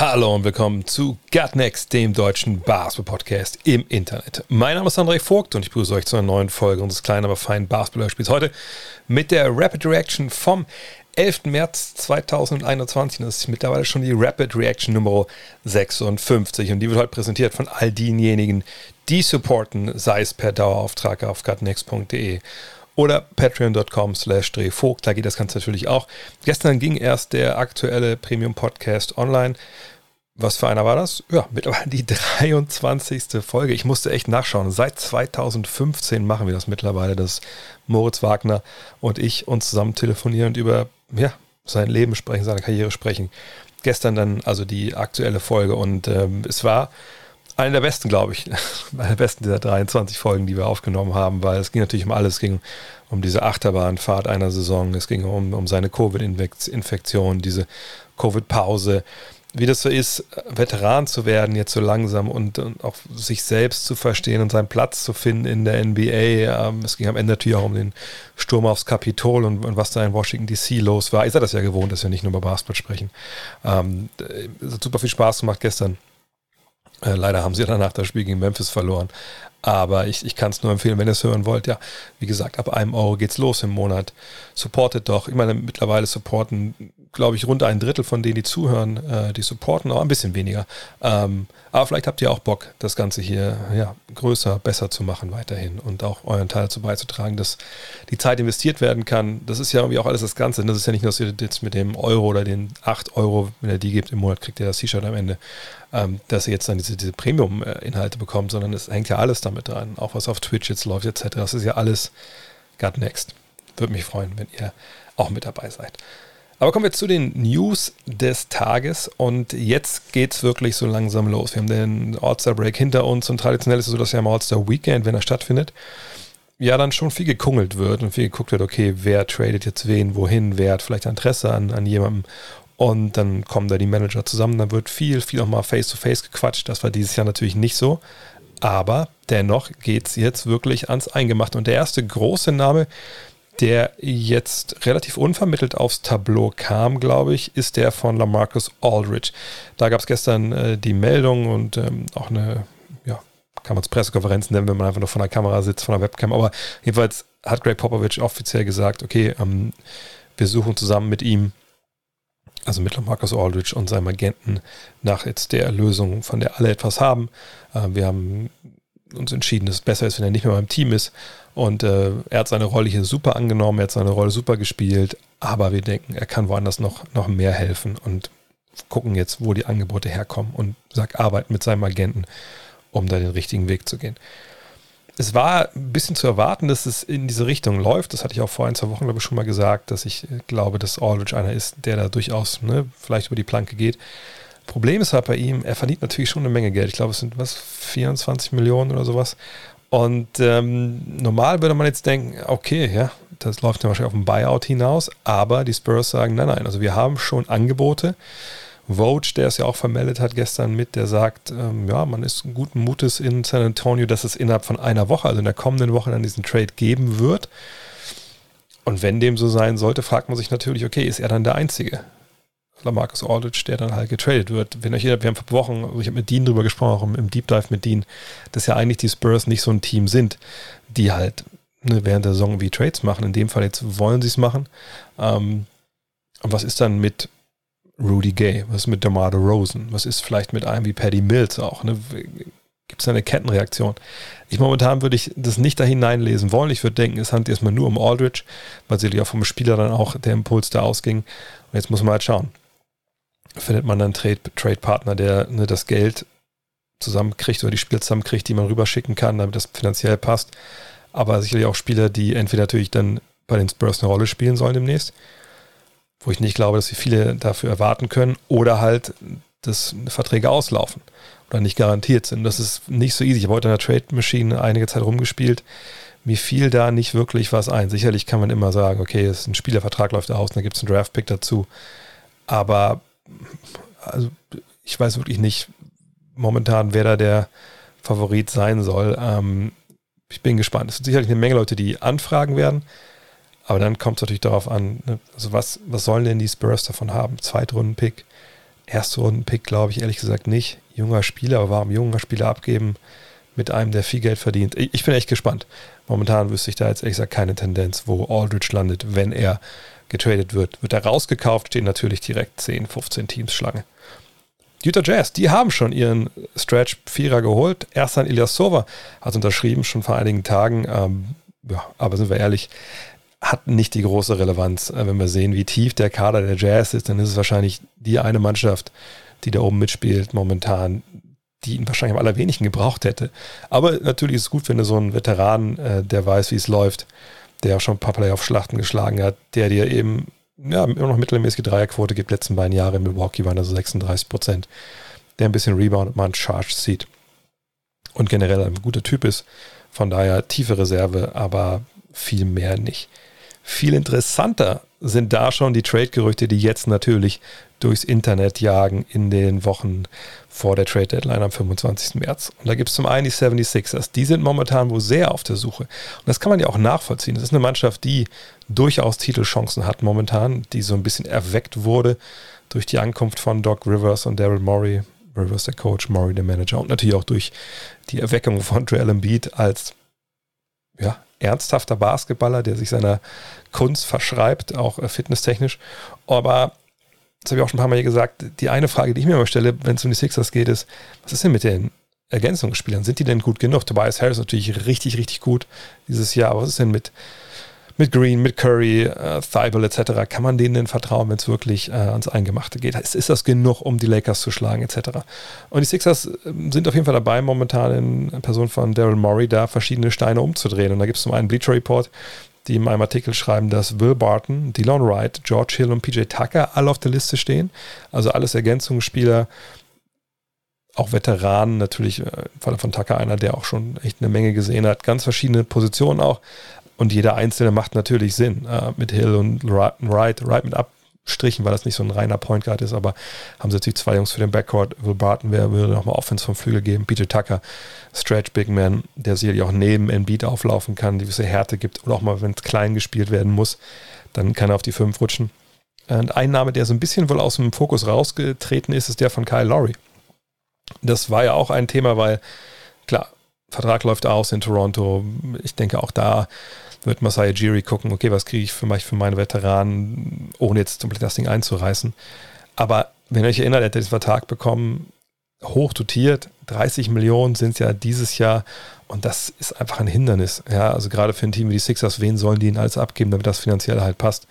Hallo und willkommen zu Gut Next, dem deutschen Basketball-Podcast im Internet. Mein Name ist André Vogt und ich begrüße euch zu einer neuen Folge unseres kleinen, aber feinen Basketball-Spiels. Heute mit der Rapid Reaction vom 11. März 2021. Das ist mittlerweile schon die Rapid Reaction Nummer 56 und die wird heute präsentiert von all denjenigen, die supporten, sei es per Dauerauftrag auf gutnext.de oder patreon.com slash drehvogt. Da geht das Ganze natürlich auch. Gestern ging erst der aktuelle Premium-Podcast online. Was für einer war das? Ja, mittlerweile die 23. Folge. Ich musste echt nachschauen. Seit 2015 machen wir das mittlerweile, dass Moritz Wagner und ich uns zusammen telefonieren und über ja, sein Leben sprechen, seine Karriere sprechen. Gestern dann also die aktuelle Folge und ähm, es war eine der besten, glaube ich, eine der besten dieser 23 Folgen, die wir aufgenommen haben, weil es ging natürlich um alles. Es ging um diese Achterbahnfahrt einer Saison, es ging um, um seine Covid-Infektion, diese Covid-Pause, wie das so ist, Veteran zu werden, jetzt so langsam und, und, auch sich selbst zu verstehen und seinen Platz zu finden in der NBA. Ähm, es ging am Ende natürlich auch um den Sturm aufs Kapitol und, und was da in Washington DC los war. Ihr seid das ja gewohnt, dass wir nicht nur über Basketball sprechen. Ähm, es hat super viel Spaß gemacht gestern leider haben sie danach das Spiel gegen Memphis verloren. Aber ich, ich kann es nur empfehlen, wenn ihr es hören wollt. Ja, wie gesagt, ab einem Euro geht's los im Monat. Supportet doch. Ich meine, mittlerweile supporten, glaube ich, rund ein Drittel von denen, die zuhören, äh, die supporten, auch ein bisschen weniger. Ähm, aber vielleicht habt ihr auch Bock, das Ganze hier ja, größer, besser zu machen weiterhin und auch euren Teil dazu beizutragen, dass die Zeit investiert werden kann. Das ist ja irgendwie auch alles das Ganze. Das ist ja nicht nur, dass ihr jetzt mit dem Euro oder den 8 Euro, wenn ihr die gebt im Monat, kriegt ihr das T-Shirt am Ende ähm, dass ihr jetzt dann diese, diese Premium-Inhalte bekommt, sondern es hängt ja alles damit dran. Auch was auf Twitch jetzt läuft, etc. Das ist ja alles God Next. Würde mich freuen, wenn ihr auch mit dabei seid. Aber kommen wir zu den News des Tages und jetzt geht es wirklich so langsam los. Wir haben den All-Star-Break hinter uns und traditionell ist es so, dass ja im All-Star-Weekend, wenn er stattfindet, ja dann schon viel gekungelt wird und viel geguckt wird, okay, wer tradet jetzt wen, wohin, wer hat vielleicht Interesse an, an jemandem und dann kommen da die Manager zusammen, dann wird viel, viel auch mal face-to-face gequatscht. Das war dieses Jahr natürlich nicht so. Aber dennoch geht es jetzt wirklich ans Eingemachte. Und der erste große Name, der jetzt relativ unvermittelt aufs Tableau kam, glaube ich, ist der von Lamarcus Aldridge. Da gab es gestern äh, die Meldung und ähm, auch eine, ja, kann man es Pressekonferenz nennen, wenn man einfach nur von der Kamera sitzt, von der Webcam. Aber jedenfalls hat Greg Popovich offiziell gesagt, okay, ähm, wir suchen zusammen mit ihm also mit Marcus Aldridge und seinem Agenten nach jetzt der Lösung, von der alle etwas haben. Äh, wir haben uns entschieden, dass es besser ist, wenn er nicht mehr beim Team ist. Und äh, er hat seine Rolle hier super angenommen, er hat seine Rolle super gespielt, aber wir denken, er kann woanders noch, noch mehr helfen und gucken jetzt, wo die Angebote herkommen und sag, arbeiten mit seinem Agenten, um da den richtigen Weg zu gehen es war ein bisschen zu erwarten, dass es in diese Richtung läuft. Das hatte ich auch vor ein, zwei Wochen, glaube ich, schon mal gesagt, dass ich äh, glaube, dass Aldridge einer ist, der da durchaus ne, vielleicht über die Planke geht. Problem ist halt bei ihm, er verdient natürlich schon eine Menge Geld. Ich glaube, es sind was, 24 Millionen oder sowas. Und ähm, normal würde man jetzt denken, okay, ja, das läuft ja wahrscheinlich auf ein Buyout hinaus, aber die Spurs sagen, nein, nein, also wir haben schon Angebote. Vogue, der es ja auch vermeldet hat gestern mit, der sagt, ähm, ja, man ist guten Mutes in San Antonio, dass es innerhalb von einer Woche, also in der kommenden Woche, dann diesen Trade geben wird. Und wenn dem so sein sollte, fragt man sich natürlich, okay, ist er dann der Einzige? Lamarcus Aldridge, der dann halt getradet wird. Wenn euch jeder, wir haben vor Wochen, ich habe mit Dean drüber gesprochen, im Deep Dive mit Dean, dass ja eigentlich die Spurs nicht so ein Team sind, die halt ne, während der Saison wie Trades machen. In dem Fall jetzt wollen sie es machen. Ähm, und was ist dann mit Rudy Gay? Was ist mit DeMar Rosen? Was ist vielleicht mit einem wie Paddy Mills auch? Ne? Gibt es eine Kettenreaktion? Ich momentan würde ich das nicht da hineinlesen wollen. Ich würde denken, es handelt erstmal nur um Aldridge, weil sicherlich auch vom Spieler dann auch der Impuls da ausging. Und jetzt muss man halt schauen. Findet man dann einen Trade-Partner, der ne, das Geld zusammenkriegt oder die Spieler zusammenkriegt, die man rüberschicken kann, damit das finanziell passt. Aber sicherlich auch Spieler, die entweder natürlich dann bei den Spurs eine Rolle spielen sollen demnächst wo ich nicht glaube, dass wir viele dafür erwarten können, oder halt, dass Verträge auslaufen. oder nicht garantiert sind. Das ist nicht so easy. Ich habe heute in der Trade Machine einige Zeit rumgespielt. Mir fiel da nicht wirklich was ein. Sicherlich kann man immer sagen, okay, es ist ein Spielervertrag läuft aus, dann gibt es einen Draft-Pick dazu. Aber also, ich weiß wirklich nicht momentan, wer da der Favorit sein soll. Ähm, ich bin gespannt. Es sind sicherlich eine Menge Leute, die anfragen werden. Aber dann kommt es natürlich darauf an, ne? also was, was sollen denn die Spurs davon haben? Zweitrunden-Pick, Erstrunden-Pick glaube ich ehrlich gesagt nicht. Junger Spieler, aber warum junger Spieler abgeben mit einem, der viel Geld verdient? Ich, ich bin echt gespannt. Momentan wüsste ich da jetzt ehrlich gesagt keine Tendenz, wo Aldridge landet, wenn er getradet wird. Wird er rausgekauft, stehen natürlich direkt 10, 15 Teams Schlange. Utah Jazz, die haben schon ihren Stretch-Vierer geholt. Erst an Ilyasova hat unterschrieben, schon vor einigen Tagen. Ähm, ja, aber sind wir ehrlich, hat nicht die große Relevanz. Äh, wenn wir sehen, wie tief der Kader der Jazz ist, dann ist es wahrscheinlich die eine Mannschaft, die da oben mitspielt momentan, die ihn wahrscheinlich am allerwenigsten gebraucht hätte. Aber natürlich ist es gut, wenn du so einen Veteran, äh, der weiß, wie es läuft, der auch schon ein paar Playoff-Schlachten geschlagen hat, der dir eben ja, immer noch mittelmäßige Dreierquote gibt. Letzten beiden Jahre in Milwaukee waren also 36 Prozent. Der ein bisschen Rebound und mal Charge sieht. Und generell ein guter Typ ist. Von daher tiefe Reserve, aber viel mehr nicht. Viel interessanter sind da schon die Trade-Gerüchte, die jetzt natürlich durchs Internet jagen in den Wochen vor der Trade Deadline am 25. März. Und da gibt es zum einen die 76ers. Die sind momentan wohl sehr auf der Suche. Und das kann man ja auch nachvollziehen. Das ist eine Mannschaft, die durchaus Titelchancen hat momentan, die so ein bisschen erweckt wurde durch die Ankunft von Doc Rivers und Daryl Morey. Rivers der Coach, Morey der Manager und natürlich auch durch die Erweckung von Joel Embiid als ja, ernsthafter Basketballer, der sich seiner Kunst verschreibt, auch äh, fitnesstechnisch. Aber das habe ich auch schon ein paar Mal hier gesagt, die eine Frage, die ich mir immer stelle, wenn es um die Sixers geht, ist, was ist denn mit den Ergänzungsspielern? Sind die denn gut genug? Tobias Harris natürlich richtig, richtig gut dieses Jahr, aber was ist denn mit, mit Green, mit Curry, äh, Thibault etc.? Kann man denen denn vertrauen, wenn es wirklich äh, ans Eingemachte geht? Ist, ist das genug, um die Lakers zu schlagen etc.? Und die Sixers ähm, sind auf jeden Fall dabei, momentan in Person von Daryl Morey da verschiedene Steine umzudrehen. Und da gibt es zum einen Bleacher Report, die in meinem Artikel schreiben, dass Will Barton, Delon Wright, George Hill und PJ Tucker alle auf der Liste stehen. Also alles Ergänzungsspieler, auch Veteranen, natürlich äh, im Falle von Tucker einer, der auch schon echt eine Menge gesehen hat. Ganz verschiedene Positionen auch. Und jeder Einzelne macht natürlich Sinn. Äh, mit Hill und Wright, Wright mit ab, strichen, weil das nicht so ein reiner Point Guard ist, aber haben sie natürlich zwei Jungs für den Backcourt. Will Barton wer würde nochmal Offense vom Flügel geben. Peter Tucker, Stretch Big Man, der sicherlich auch neben Embiid auflaufen kann, die gewisse Härte gibt oder auch mal, wenn es klein gespielt werden muss, dann kann er auf die fünf rutschen. Und ein Name, der so ein bisschen wohl aus dem Fokus rausgetreten ist, ist der von Kyle Lowry. Das war ja auch ein Thema, weil, klar, Vertrag läuft aus in Toronto. Ich denke auch da wird Masai Jiri gucken, okay, was kriege ich für, mich für meine Veteranen, ohne jetzt komplett das Ding einzureißen. Aber wenn ihr euch erinnert, er hat diesen Vertrag bekommen, hoch dotiert, 30 Millionen sind es ja dieses Jahr und das ist einfach ein Hindernis. Ja, also gerade für ein Team wie die Sixers, wen sollen die ihnen alles abgeben, damit das finanziell halt passt?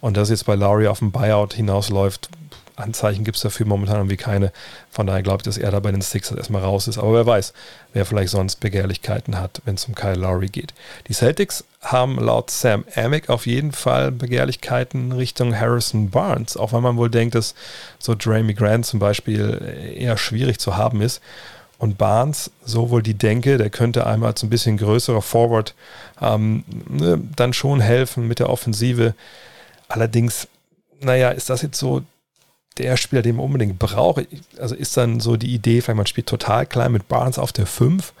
Und dass jetzt bei Lowry auf dem Buyout hinausläuft, Anzeichen gibt es dafür momentan irgendwie keine. Von daher glaube ich, dass er da bei den Sixers erstmal raus ist. Aber wer weiß, wer vielleicht sonst Begehrlichkeiten hat, wenn es um Kyle Lowry geht. Die Celtics haben laut Sam Amick auf jeden Fall Begehrlichkeiten Richtung Harrison Barnes, auch wenn man wohl denkt, dass so Jeremy Grant zum Beispiel eher schwierig zu haben ist. Und Barnes, so wohl die Denke, der könnte einmal als ein bisschen größerer Forward ähm, ne, dann schon helfen mit der Offensive. Allerdings, naja, ist das jetzt so der Spieler, den man unbedingt braucht. Also ist dann so die Idee, vielleicht man spielt total klein mit Barnes auf der 5.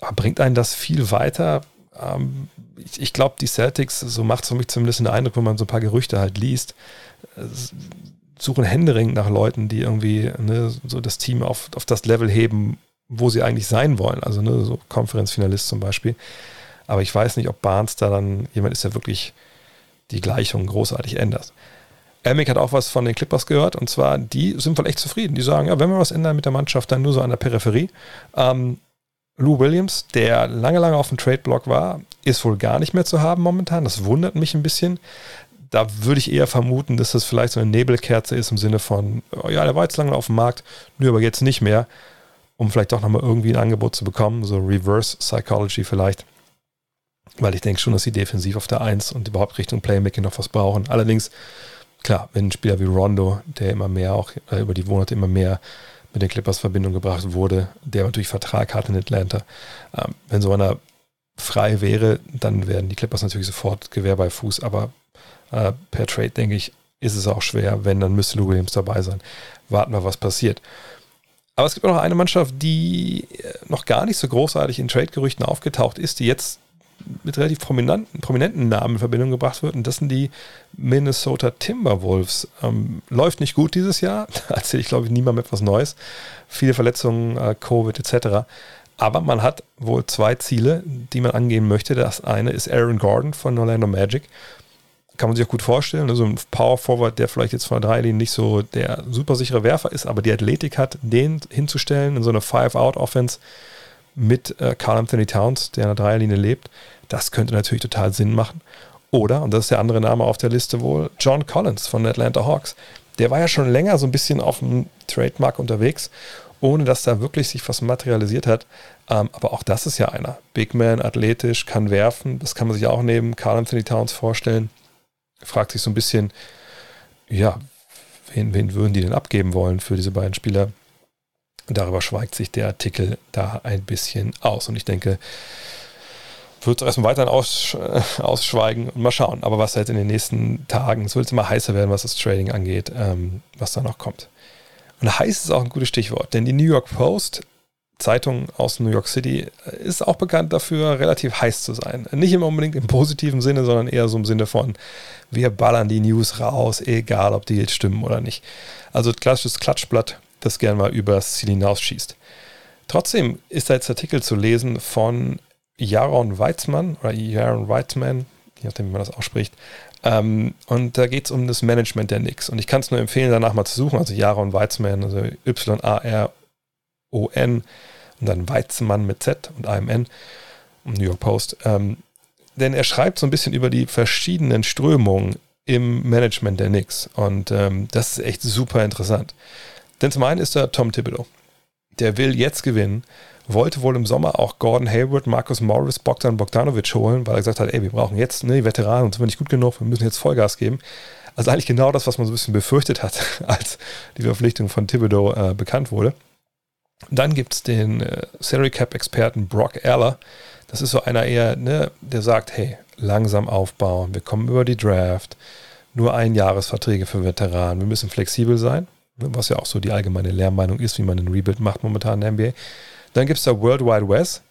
Aber bringt einen das viel weiter? Ähm, ich, ich glaube, die Celtics, so macht es für mich zumindest den Eindruck, wenn man so ein paar Gerüchte halt liest, äh, suchen händeringend nach Leuten, die irgendwie ne, so das Team auf, auf das Level heben, wo sie eigentlich sein wollen. Also ne, so Konferenzfinalist zum Beispiel. Aber ich weiß nicht, ob Barnes da dann jemand ist, der wirklich die Gleichung großartig ändert. Elmick hat auch was von den Clippers gehört und zwar, die sind wohl echt zufrieden. Die sagen, ja, wenn wir was ändern mit der Mannschaft, dann nur so an der Peripherie. Ähm, Lou Williams, der lange, lange auf dem Trade-Block war, ist wohl gar nicht mehr zu haben momentan. Das wundert mich ein bisschen. Da würde ich eher vermuten, dass das vielleicht so eine Nebelkerze ist im Sinne von, oh ja, der war jetzt lange auf dem Markt, nur aber jetzt nicht mehr, um vielleicht doch nochmal irgendwie ein Angebot zu bekommen, so Reverse Psychology vielleicht. Weil ich denke schon, dass sie defensiv auf der 1 und überhaupt Richtung Playmaking noch was brauchen. Allerdings klar, wenn ein Spieler wie Rondo, der immer mehr auch äh, über die Monate immer mehr mit den Clippers Verbindung gebracht wurde, der natürlich Vertrag hat in Atlanta. Ähm, wenn so einer frei wäre, dann werden die Clippers natürlich sofort Gewehr bei Fuß, aber äh, per Trade, denke ich, ist es auch schwer. Wenn, dann müsste Lou Williams dabei sein. Warten wir, was passiert. Aber es gibt noch eine Mannschaft, die äh, noch gar nicht so großartig in Trade-Gerüchten aufgetaucht ist, die jetzt mit relativ prominenten, prominenten Namen in Verbindung gebracht wird. Und das sind die Minnesota Timberwolves. Ähm, läuft nicht gut dieses Jahr. Da erzähle ich, glaube ich, niemandem etwas Neues. Viele Verletzungen, äh, Covid etc. Aber man hat wohl zwei Ziele, die man angehen möchte. Das eine ist Aaron Gordon von Orlando Magic. Kann man sich auch gut vorstellen. Also ein Power Forward, der vielleicht jetzt von der Dreilinie nicht so der super sichere Werfer ist, aber die Athletik hat, den hinzustellen in so eine Five-Out-Offense mit äh, Carl Anthony Towns, der in der Dreierlinie lebt. Das könnte natürlich total Sinn machen. Oder, und das ist der andere Name auf der Liste wohl, John Collins von den Atlanta Hawks. Der war ja schon länger so ein bisschen auf dem Trademark unterwegs, ohne dass da wirklich sich was materialisiert hat. Ähm, aber auch das ist ja einer. Big Man, athletisch, kann werfen. Das kann man sich auch neben Carl Anthony Towns vorstellen. Fragt sich so ein bisschen, ja, wen, wen würden die denn abgeben wollen für diese beiden Spieler? Darüber schweigt sich der Artikel da ein bisschen aus. Und ich denke, wird es erstmal weiterhin aus, äh, ausschweigen und mal schauen. Aber was halt in den nächsten Tagen, es wird immer heißer werden, was das Trading angeht, ähm, was da noch kommt. Und heiß ist auch ein gutes Stichwort, denn die New York Post, Zeitung aus New York City, ist auch bekannt dafür, relativ heiß zu sein. Nicht immer unbedingt im positiven Sinne, sondern eher so im Sinne von, wir ballern die News raus, egal ob die jetzt stimmen oder nicht. Also klassisches Klatschblatt das gern mal übers Ziel hinausschießt. Trotzdem ist da jetzt Artikel zu lesen von Jaron Weitzmann oder Jaron Weitzman, je nachdem, wie man das ausspricht. Ähm, und da geht es um das Management der Knicks. Und ich kann es nur empfehlen, danach mal zu suchen. Also Jaron Weitzman, also Y-A-R-O-N und dann Weitzmann mit Z und A-M-N, New York Post. Ähm, denn er schreibt so ein bisschen über die verschiedenen Strömungen im Management der Knicks. Und ähm, das ist echt super interessant. Denn zum einen ist da Tom Thibodeau. Der will jetzt gewinnen, wollte wohl im Sommer auch Gordon Hayward, Marcus Morris, Bogdan Bogdanovic holen, weil er gesagt hat, ey, wir brauchen jetzt ne, die Veteranen, uns sind wir nicht gut genug, wir müssen jetzt Vollgas geben. Also eigentlich genau das, was man so ein bisschen befürchtet hat, als die Verpflichtung von Thibodeau äh, bekannt wurde. Dann gibt es den äh, Salary Cap Experten Brock Aller. Das ist so einer eher, ne, der sagt, hey, langsam aufbauen, wir kommen über die Draft, nur Einjahresverträge für Veteranen, wir müssen flexibel sein was ja auch so die allgemeine Lehrmeinung ist, wie man einen Rebuild macht momentan in der NBA. Dann gibt es da World Wide West,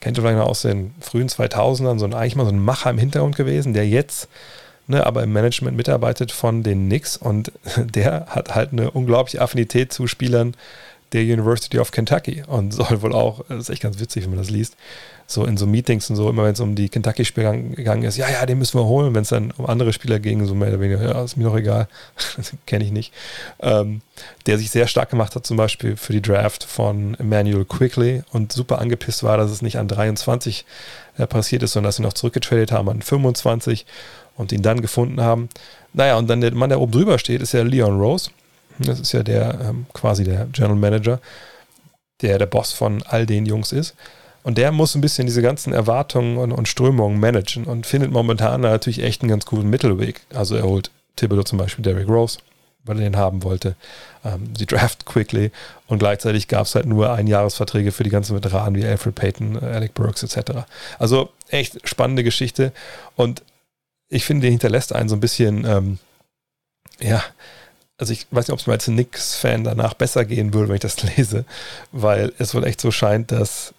kennt ihr vielleicht noch aus den frühen 2000ern, so ein, eigentlich mal so ein Macher im Hintergrund gewesen, der jetzt ne, aber im Management mitarbeitet von den Knicks und der hat halt eine unglaubliche Affinität zu Spielern der University of Kentucky und soll wohl auch, das ist echt ganz witzig, wenn man das liest, so in so Meetings und so, immer wenn es um die Kentucky-Spieler gegangen ist, ja, ja, den müssen wir holen. Wenn es dann um andere Spieler ging, so mehr oder weniger, ja, ist mir doch egal, kenne ich nicht. Ähm, der sich sehr stark gemacht hat, zum Beispiel für die Draft von Emmanuel Quickly und super angepisst war, dass es nicht an 23 äh, passiert ist, sondern dass sie noch zurückgetradet haben an 25 und ihn dann gefunden haben. Naja, und dann der Mann, der oben drüber steht, ist ja Leon Rose. Das ist ja der ähm, quasi der General Manager, der der Boss von all den Jungs ist. Und der muss ein bisschen diese ganzen Erwartungen und, und Strömungen managen und findet momentan natürlich echt einen ganz guten Mittelweg. Also er holt Thibodeau zum Beispiel Derrick Rose, weil er den haben wollte. Ähm, sie draft quickly und gleichzeitig gab es halt nur Einjahresverträge für die ganzen Veteranen wie Alfred Payton, äh, Alec Burks etc. Also echt spannende Geschichte und ich finde, der hinterlässt einen so ein bisschen, ähm, ja, also ich weiß nicht, ob es mir als Knicks-Fan danach besser gehen würde, wenn ich das lese, weil es wohl echt so scheint, dass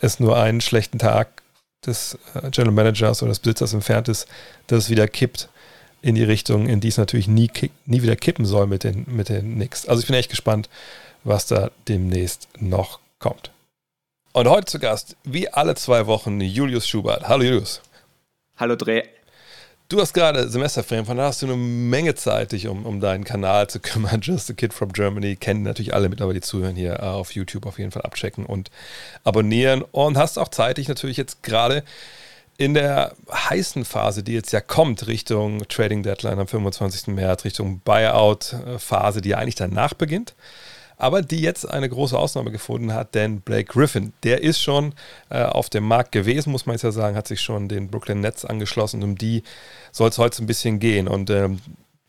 es nur einen schlechten Tag des äh, General Managers oder des Besitzers entfernt ist, dass es wieder kippt in die Richtung, in die es natürlich nie, nie wieder kippen soll mit den, mit den Knicks. Also ich bin echt gespannt, was da demnächst noch kommt. Und heute zu Gast, wie alle zwei Wochen, Julius Schubert. Hallo Julius. Hallo Dreh. Du hast gerade Semesterferien, von da hast du eine Menge Zeit, dich um, um deinen Kanal zu kümmern. Just a Kid from Germany. Kennen natürlich alle mittlerweile, die zuhören hier äh, auf YouTube auf jeden Fall abchecken und abonnieren. Und hast auch Zeit, dich natürlich jetzt gerade in der heißen Phase, die jetzt ja kommt, Richtung Trading Deadline am 25. März, Richtung Buyout-Phase, die ja eigentlich danach beginnt aber die jetzt eine große Ausnahme gefunden hat, denn Blake Griffin, der ist schon äh, auf dem Markt gewesen, muss man jetzt ja sagen, hat sich schon den Brooklyn Nets angeschlossen, um die soll es heute ein bisschen gehen. Und ähm,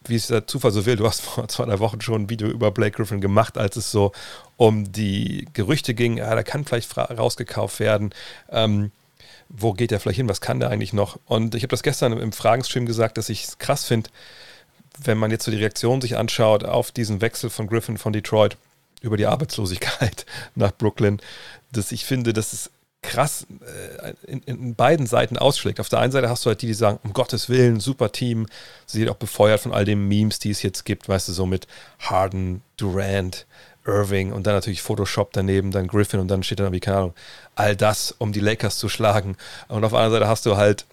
wie es der Zufall so will, du hast vor zwei, drei Wochen schon ein Video über Blake Griffin gemacht, als es so um die Gerüchte ging, ja, der kann vielleicht rausgekauft werden. Ähm, wo geht der vielleicht hin? Was kann der eigentlich noch? Und ich habe das gestern im Fragenstream gesagt, dass ich es krass finde, wenn man jetzt so die Reaktion sich anschaut auf diesen Wechsel von Griffin von Detroit über die Arbeitslosigkeit nach Brooklyn, dass ich finde, dass es krass äh, in, in, beiden Seiten ausschlägt. Auf der einen Seite hast du halt die, die sagen, um Gottes Willen, super Team. Sie wird auch befeuert von all den Memes, die es jetzt gibt, weißt du, so mit Harden, Durant, Irving und dann natürlich Photoshop daneben, dann Griffin und dann steht dann wie, keine Ahnung, all das, um die Lakers zu schlagen. Und auf der anderen Seite hast du halt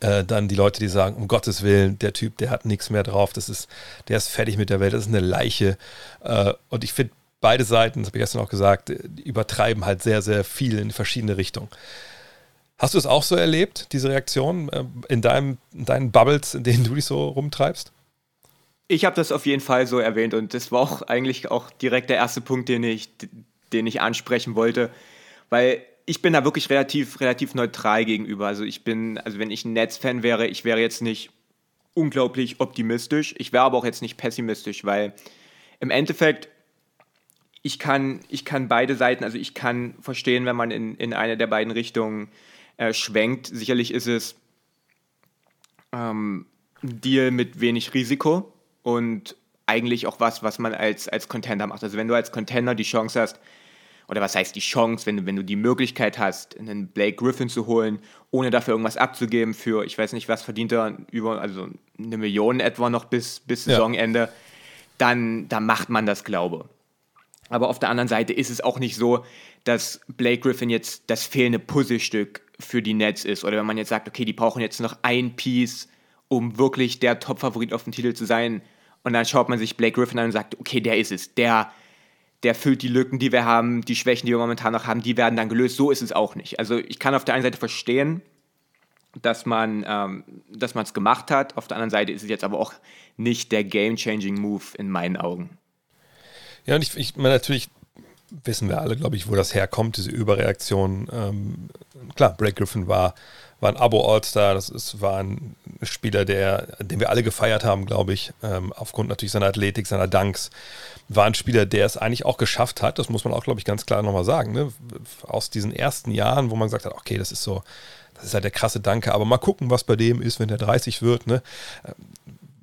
äh, dann die Leute, die sagen, um Gottes Willen, der Typ, der hat nichts mehr drauf, das ist, der ist fertig mit der Welt, das ist eine Leiche. Äh, und ich finde, beide Seiten, das habe ich gestern auch gesagt, übertreiben halt sehr, sehr viel in verschiedene Richtungen. Hast du es auch so erlebt, diese Reaktion äh, in, deinem, in deinen Bubbles, in denen du dich so rumtreibst? Ich habe das auf jeden Fall so erwähnt und das war auch eigentlich auch direkt der erste Punkt, den ich, den ich ansprechen wollte, weil ich bin da wirklich relativ, relativ neutral gegenüber. Also ich bin, also wenn ich ein Netz-Fan wäre, ich wäre jetzt nicht unglaublich optimistisch, ich wäre aber auch jetzt nicht pessimistisch, weil im Endeffekt ich kann, ich kann beide Seiten, also ich kann verstehen, wenn man in, in eine der beiden Richtungen äh, schwenkt. Sicherlich ist es ähm, ein Deal mit wenig Risiko und eigentlich auch was, was man als, als Contender macht. Also wenn du als Contender die Chance hast, oder was heißt die Chance, wenn du, wenn du die Möglichkeit hast, einen Blake Griffin zu holen, ohne dafür irgendwas abzugeben für, ich weiß nicht, was verdient er, über, also eine Million etwa noch bis, bis Saisonende, ja. dann, dann macht man das, glaube aber auf der anderen Seite ist es auch nicht so, dass Blake Griffin jetzt das fehlende Puzzlestück für die Nets ist. Oder wenn man jetzt sagt, okay, die brauchen jetzt noch ein Piece, um wirklich der Top-Favorit auf dem Titel zu sein. Und dann schaut man sich Blake Griffin an und sagt, okay, der ist es. Der, der füllt die Lücken, die wir haben, die Schwächen, die wir momentan noch haben, die werden dann gelöst. So ist es auch nicht. Also ich kann auf der einen Seite verstehen, dass man ähm, es gemacht hat. Auf der anderen Seite ist es jetzt aber auch nicht der game-changing Move in meinen Augen. Ja, und ich, ich meine, natürlich wissen wir alle, glaube ich, wo das herkommt, diese Überreaktion. Ähm, klar, Blake Griffin war, war ein Abo-All-Star, das ist, war ein Spieler, der, den wir alle gefeiert haben, glaube ich, ähm, aufgrund natürlich seiner Athletik, seiner Dunks. War ein Spieler, der es eigentlich auch geschafft hat, das muss man auch, glaube ich, ganz klar nochmal sagen, ne? aus diesen ersten Jahren, wo man gesagt hat, okay, das ist so, das ist halt der krasse Danke, aber mal gucken, was bei dem ist, wenn der 30 wird. Ne?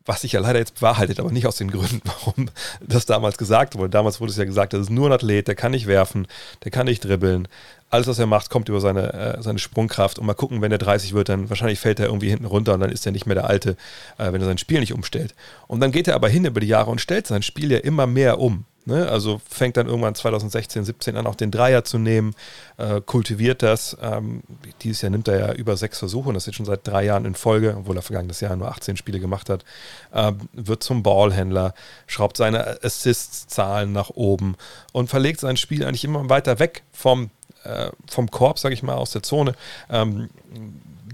was sich ja leider jetzt bewahrheitet, aber nicht aus den Gründen, warum das damals gesagt wurde. Damals wurde es ja gesagt, das ist nur ein Athlet, der kann nicht werfen, der kann nicht dribbeln. Alles, was er macht, kommt über seine, äh, seine Sprungkraft. Und mal gucken, wenn er 30 wird, dann wahrscheinlich fällt er irgendwie hinten runter und dann ist er nicht mehr der Alte, äh, wenn er sein Spiel nicht umstellt. Und dann geht er aber hin über die Jahre und stellt sein Spiel ja immer mehr um. Ne? Also fängt dann irgendwann 2016, 17 an, auch den Dreier zu nehmen, äh, kultiviert das. Ähm, dieses Jahr nimmt er ja über sechs Versuche und das ist schon seit drei Jahren in Folge, obwohl er vergangenes Jahr nur 18 Spiele gemacht hat. Ähm, wird zum Ballhändler, schraubt seine Assists-Zahlen nach oben und verlegt sein Spiel eigentlich immer weiter weg vom, äh, vom Korb, sage ich mal, aus der Zone. Ähm,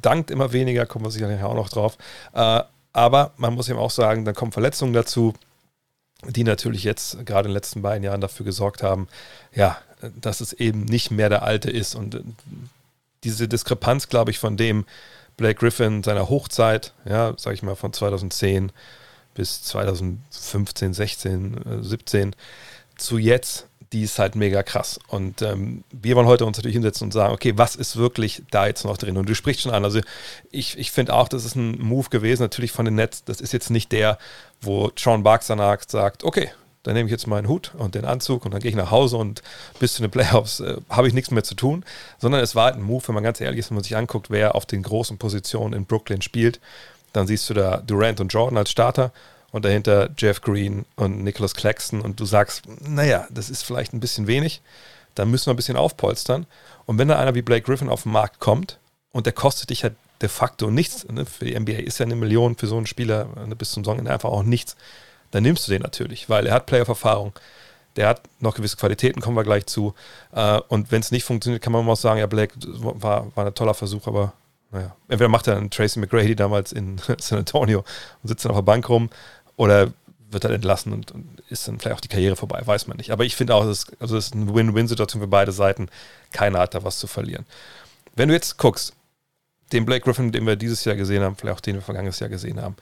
dankt immer weniger, kommen wir sicherlich auch noch drauf. Äh, aber man muss eben auch sagen, dann kommen Verletzungen dazu die natürlich jetzt gerade in den letzten beiden Jahren dafür gesorgt haben, ja, dass es eben nicht mehr der alte ist. Und äh, diese Diskrepanz, glaube ich, von dem Blake Griffin seiner Hochzeit, ja, sage ich mal von 2010 bis 2015, 16, 17 zu jetzt, die ist halt mega krass. Und ähm, wir wollen heute uns natürlich hinsetzen und sagen, okay, was ist wirklich da jetzt noch drin? Und du sprichst schon an. Also ich, ich finde auch, das ist ein Move gewesen, natürlich von den Nets. Das ist jetzt nicht der, wo Sean Barks danach sagt, okay, dann nehme ich jetzt meinen Hut und den Anzug und dann gehe ich nach Hause und bis zu den Playoffs äh, habe ich nichts mehr zu tun, sondern es war halt ein Move, wenn man ganz ehrlich ist, wenn man sich anguckt, wer auf den großen Positionen in Brooklyn spielt, dann siehst du da Durant und Jordan als Starter und dahinter Jeff Green und Nicholas Claxton und du sagst, naja, das ist vielleicht ein bisschen wenig, dann müssen wir ein bisschen aufpolstern. Und wenn da einer wie Blake Griffin auf den Markt kommt und der kostet dich halt de facto nichts, ne? für die NBA ist ja eine Million für so einen Spieler ne? bis zum Saisonende einfach auch nichts, dann nimmst du den natürlich, weil er hat Playoff-Erfahrung, der hat noch gewisse Qualitäten, kommen wir gleich zu. Äh, und wenn es nicht funktioniert, kann man auch sagen, ja, Blake war, war ein toller Versuch, aber naja, entweder macht er einen Tracy McGrady damals in San Antonio und sitzt dann auf der Bank rum oder wird er entlassen und, und, ist dann vielleicht auch die Karriere vorbei, weiß man nicht. Aber ich finde auch, es ist, also ist eine Win-Win-Situation für beide Seiten. Keiner hat da was zu verlieren. Wenn du jetzt guckst, den Blake Griffin, den wir dieses Jahr gesehen haben, vielleicht auch den wir vergangenes Jahr gesehen haben,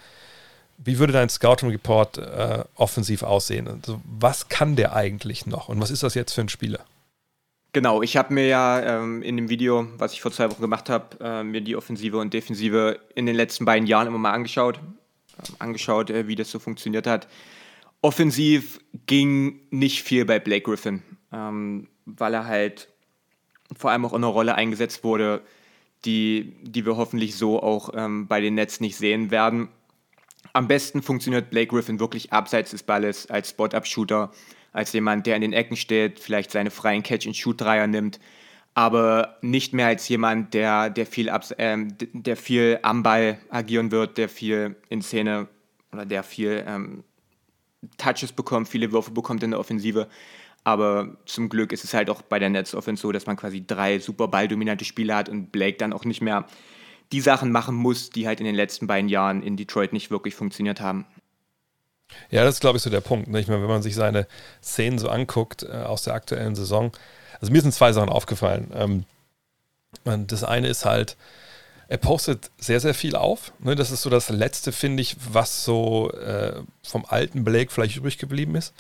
wie würde dein Scouting Report äh, offensiv aussehen? Also, was kann der eigentlich noch und was ist das jetzt für ein Spieler? Genau, ich habe mir ja ähm, in dem Video, was ich vor zwei Wochen gemacht habe, äh, mir die Offensive und Defensive in den letzten beiden Jahren immer mal angeschaut, angeschaut, äh, wie das so funktioniert hat. Offensiv ging nicht viel bei Blake Griffin, ähm, weil er halt vor allem auch in einer Rolle eingesetzt wurde, die, die wir hoffentlich so auch ähm, bei den Nets nicht sehen werden. Am besten funktioniert Blake Griffin wirklich abseits des Balles als Spot-Up-Shooter, als jemand, der in den Ecken steht, vielleicht seine freien Catch-and-Shoot-Dreier nimmt, aber nicht mehr als jemand, der, der, viel abs ähm, der viel am Ball agieren wird, der viel in Szene oder der viel ähm, Touches bekommt, viele Würfe bekommt in der Offensive. Aber zum Glück ist es halt auch bei der Nets Offense so, dass man quasi drei super balldominante Spieler hat und Blake dann auch nicht mehr die Sachen machen muss, die halt in den letzten beiden Jahren in Detroit nicht wirklich funktioniert haben. Ja, das ist, glaube ich, so der Punkt. Ne? Ich meine, wenn man sich seine Szenen so anguckt äh, aus der aktuellen Saison, also mir sind zwei Sachen aufgefallen. Ähm, das eine ist halt, er postet sehr, sehr viel auf. Ne? Das ist so das Letzte, finde ich, was so äh, vom alten Blake vielleicht übrig geblieben ist.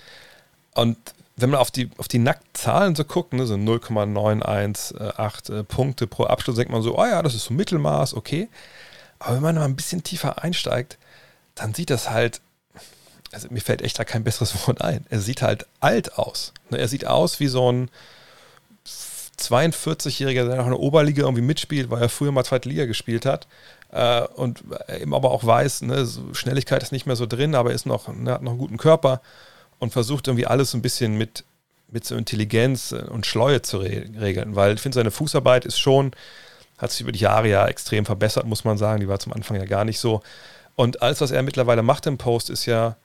Und wenn man auf die, auf die Nacktzahlen so guckt, ne, so 0,918 äh, Punkte pro Abschluss, denkt man so, oh ja, das ist so Mittelmaß, okay. Aber wenn man mal ein bisschen tiefer einsteigt, dann sieht das halt, also mir fällt echt da kein besseres Wort ein. Er sieht halt alt aus. Ne? Er sieht aus wie so ein 42-Jähriger, der noch in der Oberliga irgendwie mitspielt, weil er früher mal zweite Liga gespielt hat. Äh, und eben aber auch weiß, ne, so Schnelligkeit ist nicht mehr so drin, aber ist noch, ne, hat noch einen guten Körper und versucht irgendwie alles ein bisschen mit, mit so Intelligenz und Schleue zu re regeln, weil ich finde, seine Fußarbeit ist schon, hat sich über die Jahre ja extrem verbessert, muss man sagen. Die war zum Anfang ja gar nicht so. Und alles, was er mittlerweile macht im Post, ist ja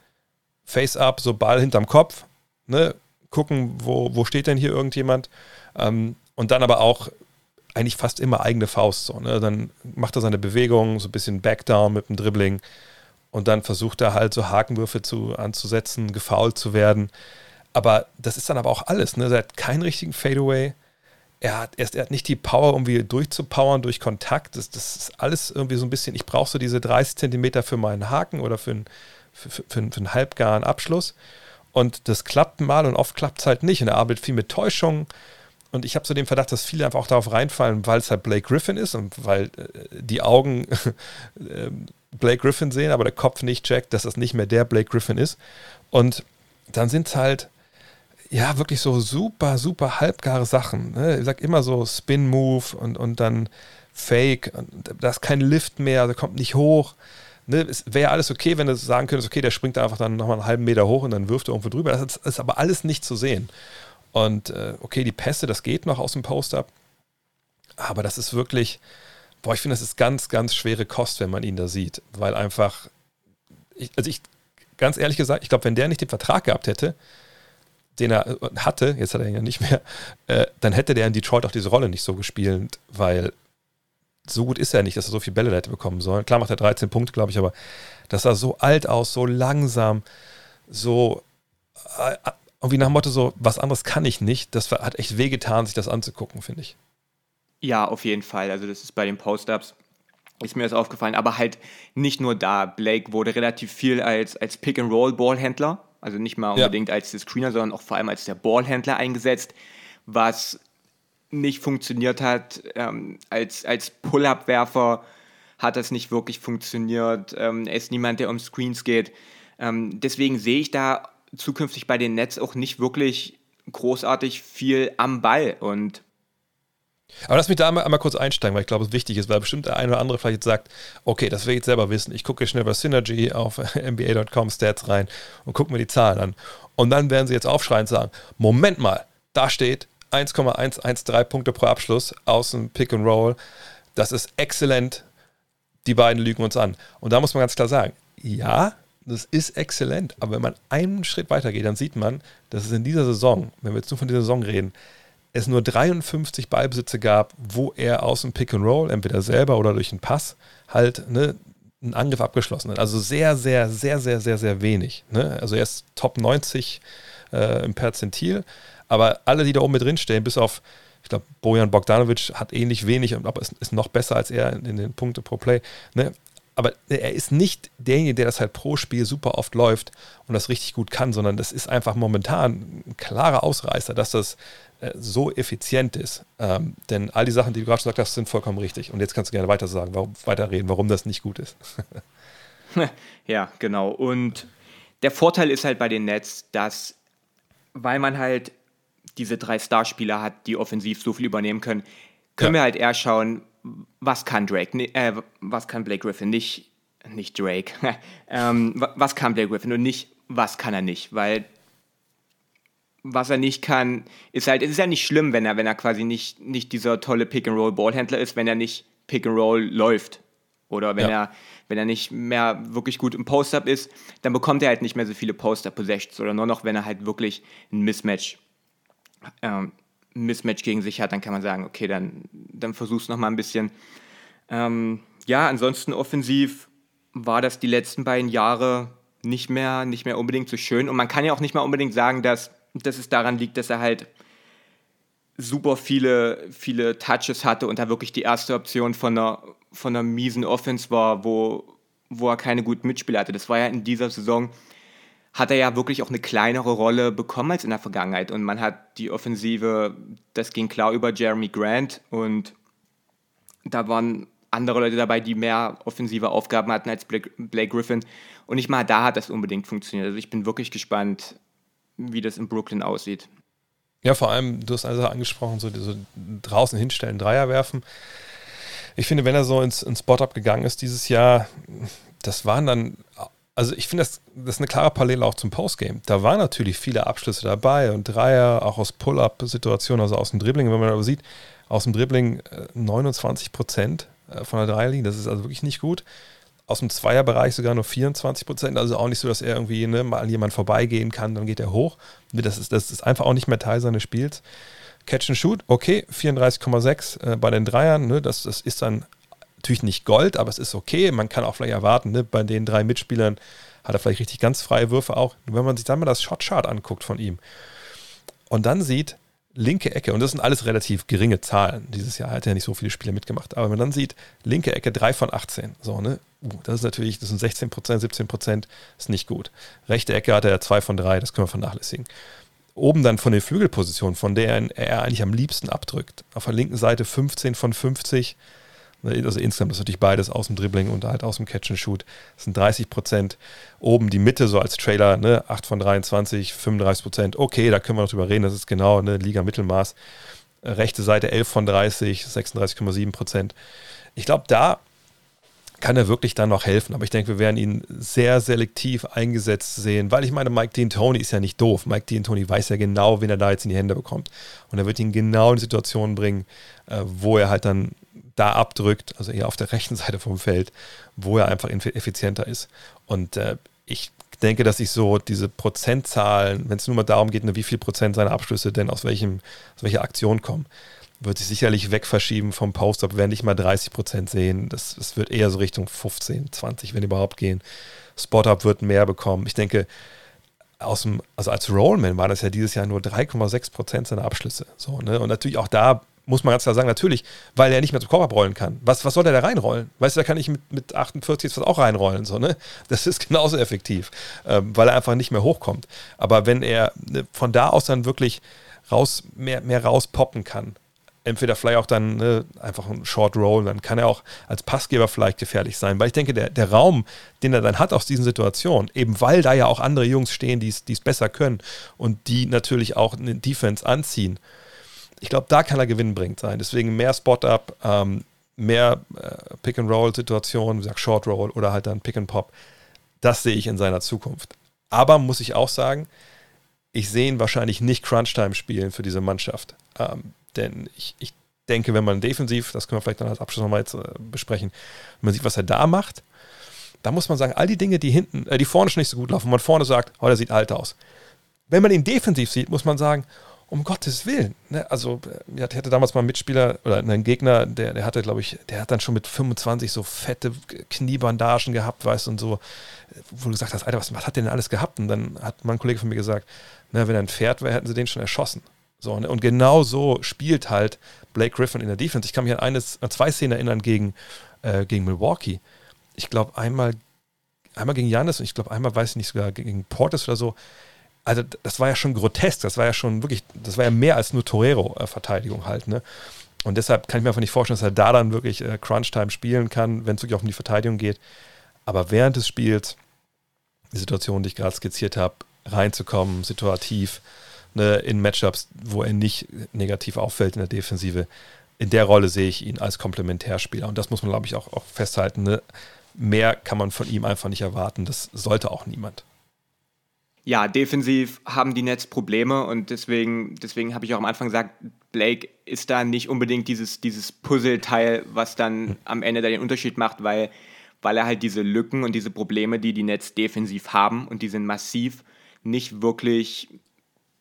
Face-up, so Ball hinterm Kopf, ne? gucken, wo, wo steht denn hier irgendjemand. Ähm, und dann aber auch eigentlich fast immer eigene Faust. So, ne? Dann macht er seine Bewegung, so ein bisschen Backdown mit dem Dribbling und dann versucht er halt so Hakenwürfe zu, anzusetzen, gefoult zu werden. Aber das ist dann aber auch alles. Ne? Er hat keinen richtigen Fadeaway. Er hat, er, hat nicht die Power, irgendwie durchzupowern durch Kontakt. Das, das ist alles irgendwie so ein bisschen, ich brauche so diese 30 Zentimeter für meinen Haken oder für, ein, für, für, für, einen, für einen halbgaren Abschluss. Und das klappt mal und oft klappt es halt nicht. Und er arbeitet viel mit Täuschung. Und ich habe so den Verdacht, dass viele einfach auch darauf reinfallen, weil es halt Blake Griffin ist und weil äh, die Augen äh, Blake Griffin sehen, aber der Kopf nicht checkt, dass das nicht mehr der Blake Griffin ist. Und dann sind es halt, ja, wirklich so super, super halbgare Sachen. Ne? Ich sag immer so Spin-Move und, und dann Fake. Und da ist kein Lift mehr, der kommt nicht hoch. Ne? Es wäre alles okay, wenn du sagen könntest, okay, der springt einfach dann nochmal einen halben Meter hoch und dann wirft er irgendwo drüber. Das ist, ist aber alles nicht zu sehen. Und äh, okay, die Pässe, das geht noch aus dem Post-Up. Aber das ist wirklich, boah, ich finde, das ist ganz, ganz schwere Kost, wenn man ihn da sieht, weil einfach, ich, also ich, ganz ehrlich gesagt, ich glaube, wenn der nicht den Vertrag gehabt hätte, den er äh, hatte, jetzt hat er ihn ja nicht mehr, äh, dann hätte der in Detroit auch diese Rolle nicht so gespielt, weil so gut ist er nicht, dass er so viel Bälle hätte bekommen sollen. Klar macht er 13 Punkte, glaube ich, aber das sah so alt aus, so langsam, so äh, irgendwie nach dem Motto so, was anderes kann ich nicht. Das hat echt wehgetan, sich das anzugucken, finde ich. Ja, auf jeden Fall. Also das ist bei den Post-Ups ist mir das aufgefallen, aber halt nicht nur da. Blake wurde relativ viel als, als Pick-and-Roll-Ballhändler, also nicht mal unbedingt ja. als der Screener, sondern auch vor allem als der Ballhändler eingesetzt, was nicht funktioniert hat. Ähm, als als Pull-Up-Werfer hat das nicht wirklich funktioniert. Ähm, er ist niemand, der um Screens geht. Ähm, deswegen sehe ich da zukünftig bei den Nets auch nicht wirklich großartig viel am Ball und aber lass mich da einmal, einmal kurz einsteigen, weil ich glaube, es wichtig ist, weil bestimmt der eine oder andere vielleicht sagt, okay, das will ich jetzt selber wissen. Ich gucke schnell bei Synergy auf NBA.com Stats rein und gucke mir die Zahlen an. Und dann werden sie jetzt aufschreien und sagen, Moment mal, da steht 1,113 Punkte pro Abschluss aus dem Pick and Roll. Das ist exzellent. Die beiden lügen uns an. Und da muss man ganz klar sagen, ja, das ist exzellent. Aber wenn man einen Schritt weiter geht, dann sieht man, dass es in dieser Saison, wenn wir jetzt nur von dieser Saison reden, es nur 53 Ballbesitze gab, wo er aus dem Pick and Roll, entweder selber oder durch einen Pass, halt ne, einen Angriff abgeschlossen hat. Also sehr, sehr, sehr, sehr, sehr, sehr wenig. Ne? Also er ist Top 90 äh, im Perzentil, aber alle, die da oben mit drin stehen, bis auf, ich glaube, Bojan Bogdanovic hat ähnlich wenig, aber ist, ist noch besser als er in den Punkte pro Play. Ne? Aber er ist nicht derjenige, der das halt pro Spiel super oft läuft und das richtig gut kann, sondern das ist einfach momentan ein klarer Ausreißer, dass das äh, so effizient ist. Ähm, denn all die Sachen, die du gerade gesagt hast, sind vollkommen richtig. Und jetzt kannst du gerne weiter sagen, warum, weiterreden, warum das nicht gut ist. ja, genau. Und der Vorteil ist halt bei den Nets, dass, weil man halt diese drei Starspieler hat, die offensiv so viel übernehmen können, können ja. wir halt eher schauen, was kann Drake, äh, was kann Blake Griffin, nicht, nicht Drake, ähm, was kann Blake Griffin und nicht, was kann er nicht, weil was er nicht kann, ist halt, es ist ja nicht schlimm, wenn er, wenn er quasi nicht, nicht dieser tolle Pick-and-Roll-Ballhändler ist, wenn er nicht Pick-and-Roll läuft. Oder wenn ja. er, wenn er nicht mehr wirklich gut im Post-Up ist, dann bekommt er halt nicht mehr so viele Post-Up-Possessions oder nur noch, wenn er halt wirklich ein Mismatch ähm, Mismatch gegen sich hat, dann kann man sagen, okay, dann, dann versuch's noch mal ein bisschen. Ähm, ja, ansonsten offensiv war das die letzten beiden Jahre nicht mehr, nicht mehr unbedingt so schön. Und man kann ja auch nicht mal unbedingt sagen, dass, dass es daran liegt, dass er halt super viele, viele Touches hatte und da wirklich die erste Option von einer, von einer miesen Offense war, wo, wo er keine guten Mitspieler hatte. Das war ja in dieser Saison hat er ja wirklich auch eine kleinere Rolle bekommen als in der Vergangenheit. Und man hat die Offensive, das ging klar über Jeremy Grant und da waren andere Leute dabei, die mehr offensive Aufgaben hatten als Blake, Griffin. Und nicht mal da hat das unbedingt funktioniert. Also ich bin wirklich gespannt, wie das in Brooklyn aussieht. Ja, vor allem, du hast also angesprochen, so, so draußen hinstellen, Dreier werfen. Ich finde, wenn er so ins, ins Spot-Up gegangen ist dieses Jahr, das waren dann also ich finde, das, das ist eine klare Parallele auch zum Postgame. Da waren natürlich viele Abschlüsse dabei und Dreier, auch aus Pull-Up-Situationen, also aus dem Dribbling. Wenn man aber sieht, aus dem Dribbling 29 äh, Prozent äh, von der Dreierlinie, das ist also wirklich nicht gut. Aus dem Zweierbereich sogar nur 24 Prozent, also auch nicht so, dass er irgendwie ne, mal an jemand vorbeigehen kann, dann geht er hoch. Das ist, das ist einfach auch nicht mehr Teil seines Spiels. Catch and Shoot, okay, 34,6 äh, bei den Dreiern, ne, das, das ist dann natürlich nicht Gold, aber es ist okay. Man kann auch vielleicht erwarten, ne, bei den drei Mitspielern hat er vielleicht richtig ganz freie Würfe auch. Wenn man sich dann mal das Shotchart anguckt von ihm und dann sieht, linke Ecke, und das sind alles relativ geringe Zahlen. Dieses Jahr hat er ja nicht so viele Spiele mitgemacht, aber wenn man dann sieht, linke Ecke 3 von 18, so, ne? Uh, das ist natürlich, das sind 16 Prozent, 17 Prozent, ist nicht gut. Rechte Ecke hat er 2 von 3, das können wir vernachlässigen. Oben dann von den Flügelpositionen, von der er eigentlich am liebsten abdrückt. Auf der linken Seite 15 von 50, Ne, also insgesamt ist natürlich beides aus dem Dribbling und halt aus dem Catch and Shoot. Das sind 30 Prozent. Oben die Mitte so als Trailer, ne, 8 von 23, 35 Prozent. Okay, da können wir noch drüber reden, das ist genau eine Liga-Mittelmaß. Rechte Seite 11 von 30, 36,7 Prozent. Ich glaube, da kann er wirklich dann noch helfen. Aber ich denke, wir werden ihn sehr selektiv eingesetzt sehen, weil ich meine, Mike D'Antoni ist ja nicht doof. Mike D'Antoni weiß ja genau, wen er da jetzt in die Hände bekommt. Und er wird ihn genau in Situationen bringen, äh, wo er halt dann da abdrückt, also eher auf der rechten Seite vom Feld, wo er einfach effizienter ist. Und äh, ich denke, dass ich so diese Prozentzahlen, wenn es nur mal darum geht, ne, wie viel Prozent seiner Abschlüsse denn aus, welchem, aus welcher Aktion kommen, wird sich sicherlich wegverschieben vom Post-Up. Wir werden nicht mal 30 Prozent sehen. Das, das wird eher so Richtung 15, 20, wenn überhaupt gehen. Spot-Up wird mehr bekommen. Ich denke, aus dem, also als Rollman war das ja dieses Jahr nur 3,6 Prozent seiner Abschlüsse. So, ne? Und natürlich auch da muss man ganz klar sagen, natürlich, weil er nicht mehr zum Korb abrollen kann. Was, was soll der da reinrollen? Weißt du, da kann ich mit, mit 48 jetzt auch reinrollen. So, ne? Das ist genauso effektiv, ähm, weil er einfach nicht mehr hochkommt. Aber wenn er ne, von da aus dann wirklich raus, mehr, mehr rauspoppen kann, entweder vielleicht auch dann ne, einfach ein Short Roll, dann kann er auch als Passgeber vielleicht gefährlich sein. Weil ich denke, der, der Raum, den er dann hat aus diesen Situationen, eben weil da ja auch andere Jungs stehen, die es besser können und die natürlich auch eine Defense anziehen, ich glaube, da kann er gewinnbringend sein. Deswegen mehr Spot-Up, ähm, mehr äh, Pick-and-Roll-Situationen, wie gesagt, Short-Roll oder halt dann Pick-and-Pop. Das sehe ich in seiner Zukunft. Aber muss ich auch sagen, ich sehe ihn wahrscheinlich nicht Crunch-Time spielen für diese Mannschaft. Ähm, denn ich, ich denke, wenn man defensiv, das können wir vielleicht dann als Abschluss nochmal jetzt äh, besprechen, wenn man sieht, was er da macht, da muss man sagen, all die Dinge, die hinten, äh, die vorne schon nicht so gut laufen, wo man vorne sagt, oh, der sieht alt aus. Wenn man ihn defensiv sieht, muss man sagen, um Gottes Willen. Ne? Also, ich äh, hatte damals mal einen Mitspieler oder einen Gegner, der, der hatte, glaube ich, der hat dann schon mit 25 so fette Kniebandagen gehabt, weißt du, und so, wo du gesagt hast, Alter, was, was hat der denn alles gehabt? Und dann hat mein Kollege von mir gesagt, na, wenn er ein Pferd wäre, hätten sie den schon erschossen. So, ne? Und genau so spielt halt Blake Griffin in der Defense. Ich kann mich an, eines, an zwei Szenen erinnern gegen, äh, gegen Milwaukee. ich glaube, einmal, einmal gegen Janis und ich glaube, einmal, weiß ich nicht, sogar gegen Portis oder so. Also, das war ja schon grotesk, das war ja schon wirklich, das war ja mehr als nur Torero-Verteidigung halt, ne? Und deshalb kann ich mir einfach nicht vorstellen, dass er da dann wirklich äh, Crunch-Time spielen kann, wenn es wirklich auch um die Verteidigung geht. Aber während des Spiels, die Situation, die ich gerade skizziert habe, reinzukommen, situativ, ne, in Matchups, wo er nicht negativ auffällt in der Defensive, in der Rolle sehe ich ihn als Komplementärspieler. Und das muss man, glaube ich, auch, auch festhalten. Ne? Mehr kann man von ihm einfach nicht erwarten. Das sollte auch niemand. Ja, defensiv haben die Nets Probleme und deswegen, deswegen habe ich auch am Anfang gesagt, Blake ist da nicht unbedingt dieses, dieses Puzzleteil, was dann am Ende da den Unterschied macht, weil, weil er halt diese Lücken und diese Probleme, die die Nets defensiv haben und die sind massiv, nicht wirklich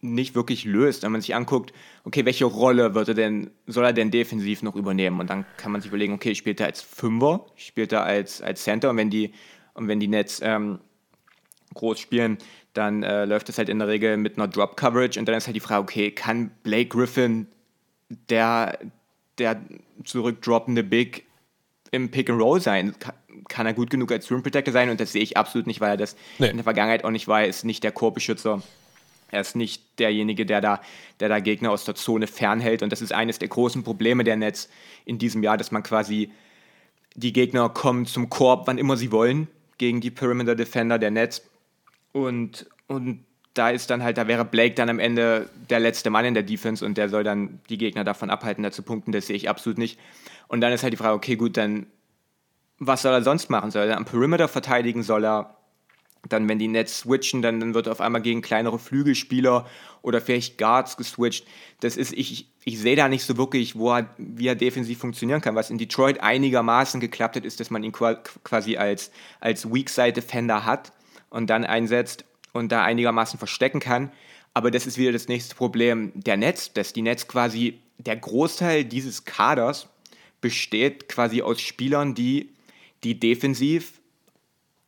nicht wirklich löst. Wenn man sich anguckt, okay, welche Rolle wird er denn, soll er denn defensiv noch übernehmen? Und dann kann man sich überlegen, okay, spielt er als Fünfer, spielt er als, als Center und wenn die, und wenn die Nets ähm, groß spielen, dann äh, läuft es halt in der Regel mit einer Drop Coverage und dann ist halt die Frage, okay, kann Blake Griffin der, der zurückdroppende Big im Pick and Roll sein? Kann, kann er gut genug als Rim Protector sein? Und das sehe ich absolut nicht, weil er das nee. in der Vergangenheit auch nicht war. Er ist nicht der Korbeschützer. Er ist nicht derjenige, der da, der da Gegner aus der Zone fernhält. Und das ist eines der großen Probleme der Nets in diesem Jahr, dass man quasi die Gegner kommen zum Korb, wann immer sie wollen, gegen die Perimeter Defender der Nets. Und, und da ist dann halt, da wäre Blake dann am Ende der letzte Mann in der Defense und der soll dann die Gegner davon abhalten, da zu punkten. Das sehe ich absolut nicht. Und dann ist halt die Frage, okay, gut, dann was soll er sonst machen? Soll er am Perimeter verteidigen? Soll er dann, wenn die Nets switchen, dann, dann wird auf einmal gegen kleinere Flügelspieler oder vielleicht Guards geswitcht. Das ist, ich, ich sehe da nicht so wirklich, wo er, wie er defensiv funktionieren kann. Was in Detroit einigermaßen geklappt hat, ist, dass man ihn quasi als, als Weak-Side-Defender hat und dann einsetzt und da einigermaßen verstecken kann. Aber das ist wieder das nächste Problem der Nets, dass die Nets quasi, der Großteil dieses Kaders besteht quasi aus Spielern, die, die defensiv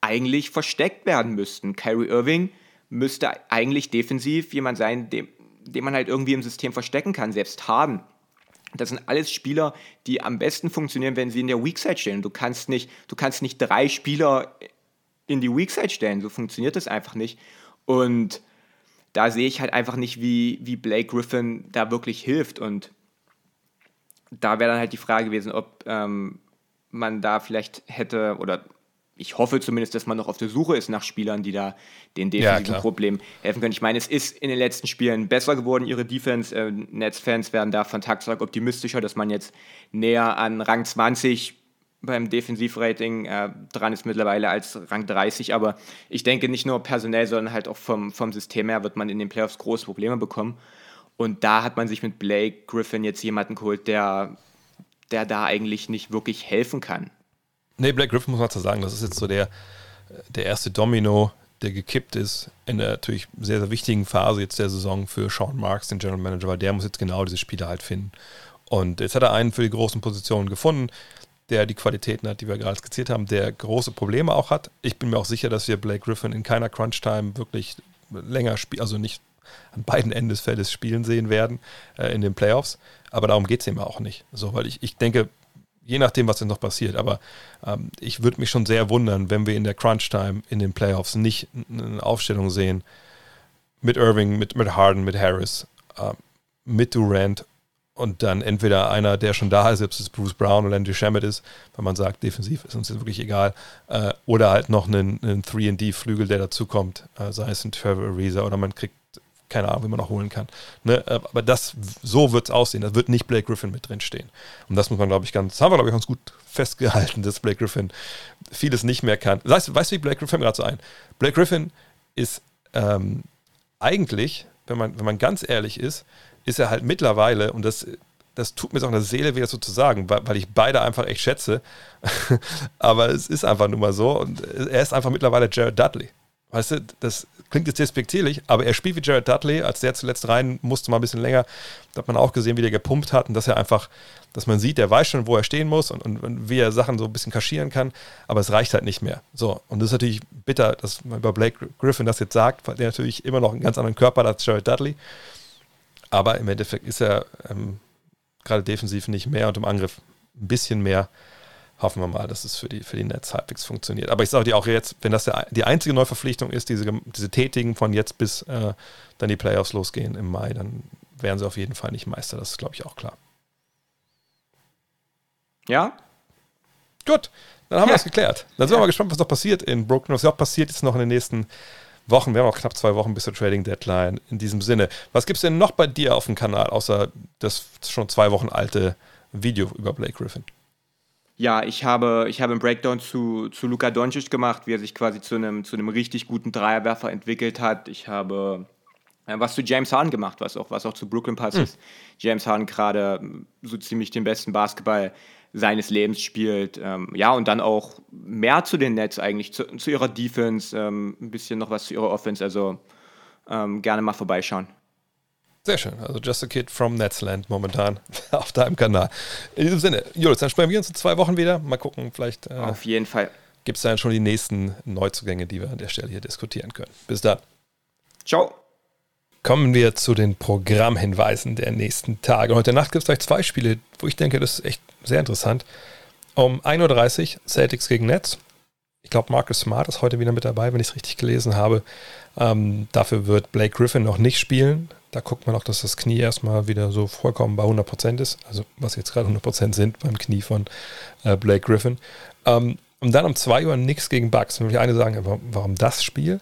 eigentlich versteckt werden müssten. Kyrie Irving müsste eigentlich defensiv jemand sein, dem, den man halt irgendwie im System verstecken kann, selbst Harden. Das sind alles Spieler, die am besten funktionieren, wenn sie in der Weakside stehen. Du kannst nicht, du kannst nicht drei Spieler in die Weakside stellen. So funktioniert das einfach nicht. Und da sehe ich halt einfach nicht, wie, wie Blake Griffin da wirklich hilft. Und da wäre dann halt die Frage gewesen, ob ähm, man da vielleicht hätte oder ich hoffe zumindest, dass man noch auf der Suche ist nach Spielern, die da den defensiven ja, Problemen helfen können. Ich meine, es ist in den letzten Spielen besser geworden, ihre Defense. Äh, Nets-Fans werden da von Tag zu Tag optimistischer, dass man jetzt näher an Rang 20 beim Defensivrating äh, dran ist mittlerweile als Rang 30. Aber ich denke, nicht nur personell, sondern halt auch vom, vom System her wird man in den Playoffs große Probleme bekommen. Und da hat man sich mit Blake Griffin jetzt jemanden geholt, der, der da eigentlich nicht wirklich helfen kann. Nee, Black Griffin muss man zu sagen, das ist jetzt so der, der erste Domino, der gekippt ist in der natürlich sehr, sehr wichtigen Phase jetzt der Saison für Sean Marks, den General Manager, weil der muss jetzt genau diese Spieler halt finden. Und jetzt hat er einen für die großen Positionen gefunden, der die Qualitäten hat, die wir gerade skizziert haben, der große Probleme auch hat. Ich bin mir auch sicher, dass wir Blake Griffin in keiner Crunch-Time wirklich länger spielen, also nicht an beiden Enden des Feldes spielen sehen werden äh, in den Playoffs. Aber darum geht es ihm auch nicht. So, weil ich, ich denke, je nachdem, was jetzt noch passiert. Aber ähm, ich würde mich schon sehr wundern, wenn wir in der Crunch-Time in den Playoffs nicht eine Aufstellung sehen mit Irving, mit, mit Harden, mit Harris, äh, mit Durant und dann entweder einer, der schon da ist, ob es Bruce Brown oder Andrew Shamet ist, wenn man sagt, defensiv ist uns jetzt wirklich egal, äh, oder halt noch einen, einen 3D-Flügel, der dazukommt, äh, sei es ein Trevor Ariza oder man kriegt keine Ahnung, wie man noch holen kann. Ne? Äh, aber das, so wird es aussehen. Da wird nicht Blake Griffin mit drin stehen. Und das muss man, glaube ich, ganz, haben wir, glaube ich, ganz gut festgehalten, dass Blake Griffin vieles nicht mehr kann. Weißt, weißt du, wie Blake Griffin gerade so ein? Blake Griffin ist ähm, eigentlich, wenn man, wenn man ganz ehrlich ist, ist er halt mittlerweile, und das, das tut mir jetzt auch in der Seele weh, das so zu sagen, weil, weil ich beide einfach echt schätze. aber es ist einfach nur mal so. Und er ist einfach mittlerweile Jared Dudley. Weißt du, das klingt jetzt despektierlich, aber er spielt wie Jared Dudley, als der zuletzt rein musste, mal ein bisschen länger. Da hat man auch gesehen, wie der gepumpt hat und dass er einfach, dass man sieht, der weiß schon, wo er stehen muss und, und, und wie er Sachen so ein bisschen kaschieren kann, aber es reicht halt nicht mehr. So, und das ist natürlich bitter, dass man über Blake Griffin das jetzt sagt, weil der natürlich immer noch einen ganz anderen Körper hat als Jared Dudley. Aber im Endeffekt ist er ähm, gerade defensiv nicht mehr und im Angriff ein bisschen mehr hoffen wir mal, dass es für die, für die Nets halbwegs funktioniert. Aber ich sage dir auch jetzt, wenn das der, die einzige Neuverpflichtung ist, diese, diese Tätigen von jetzt bis äh, dann die Playoffs losgehen im Mai, dann wären sie auf jeden Fall nicht Meister. Das ist, glaube ich, auch klar. Ja? Gut, dann haben wir das geklärt. Dann sind wir mal gespannt, was noch passiert in Brooklyn. Was auch passiert jetzt noch in den nächsten Wochen. Wir haben auch knapp zwei Wochen bis zur Trading Deadline. In diesem Sinne, was gibt es denn noch bei dir auf dem Kanal, außer das schon zwei Wochen alte Video über Blake Griffin? Ja, ich habe, ich habe einen Breakdown zu, zu Luka Doncic gemacht, wie er sich quasi zu einem, zu einem richtig guten Dreierwerfer entwickelt hat. Ich habe äh, was zu James Harden gemacht, was auch, was auch zu Brooklyn passt. Mhm. James Harden gerade so ziemlich den besten Basketball seines Lebens spielt. Ähm, ja, und dann auch mehr zu den Nets eigentlich, zu, zu ihrer Defense, ähm, ein bisschen noch was zu ihrer Offense. Also ähm, gerne mal vorbeischauen. Sehr schön. Also Just a Kid from Netzland momentan auf deinem Kanal. In diesem Sinne, Julius, dann sprechen wir uns in zwei Wochen wieder. Mal gucken, vielleicht. Äh, auf jeden Fall. Gibt es dann schon die nächsten Neuzugänge, die wir an der Stelle hier diskutieren können. Bis dann. Ciao. Kommen wir zu den Programmhinweisen der nächsten Tage. Heute Nacht gibt es gleich zwei Spiele, wo ich denke, das ist echt sehr interessant. Um 1.30 Uhr Celtics gegen Nets. Ich glaube, Marcus Smart ist heute wieder mit dabei, wenn ich es richtig gelesen habe. Ähm, dafür wird Blake Griffin noch nicht spielen. Da guckt man auch, dass das Knie erstmal wieder so vollkommen bei 100% ist. Also was jetzt gerade 100% sind beim Knie von äh, Blake Griffin. Ähm, und dann um 2 Uhr nichts gegen Bucks. Wir eine sagen, warum das Spiel?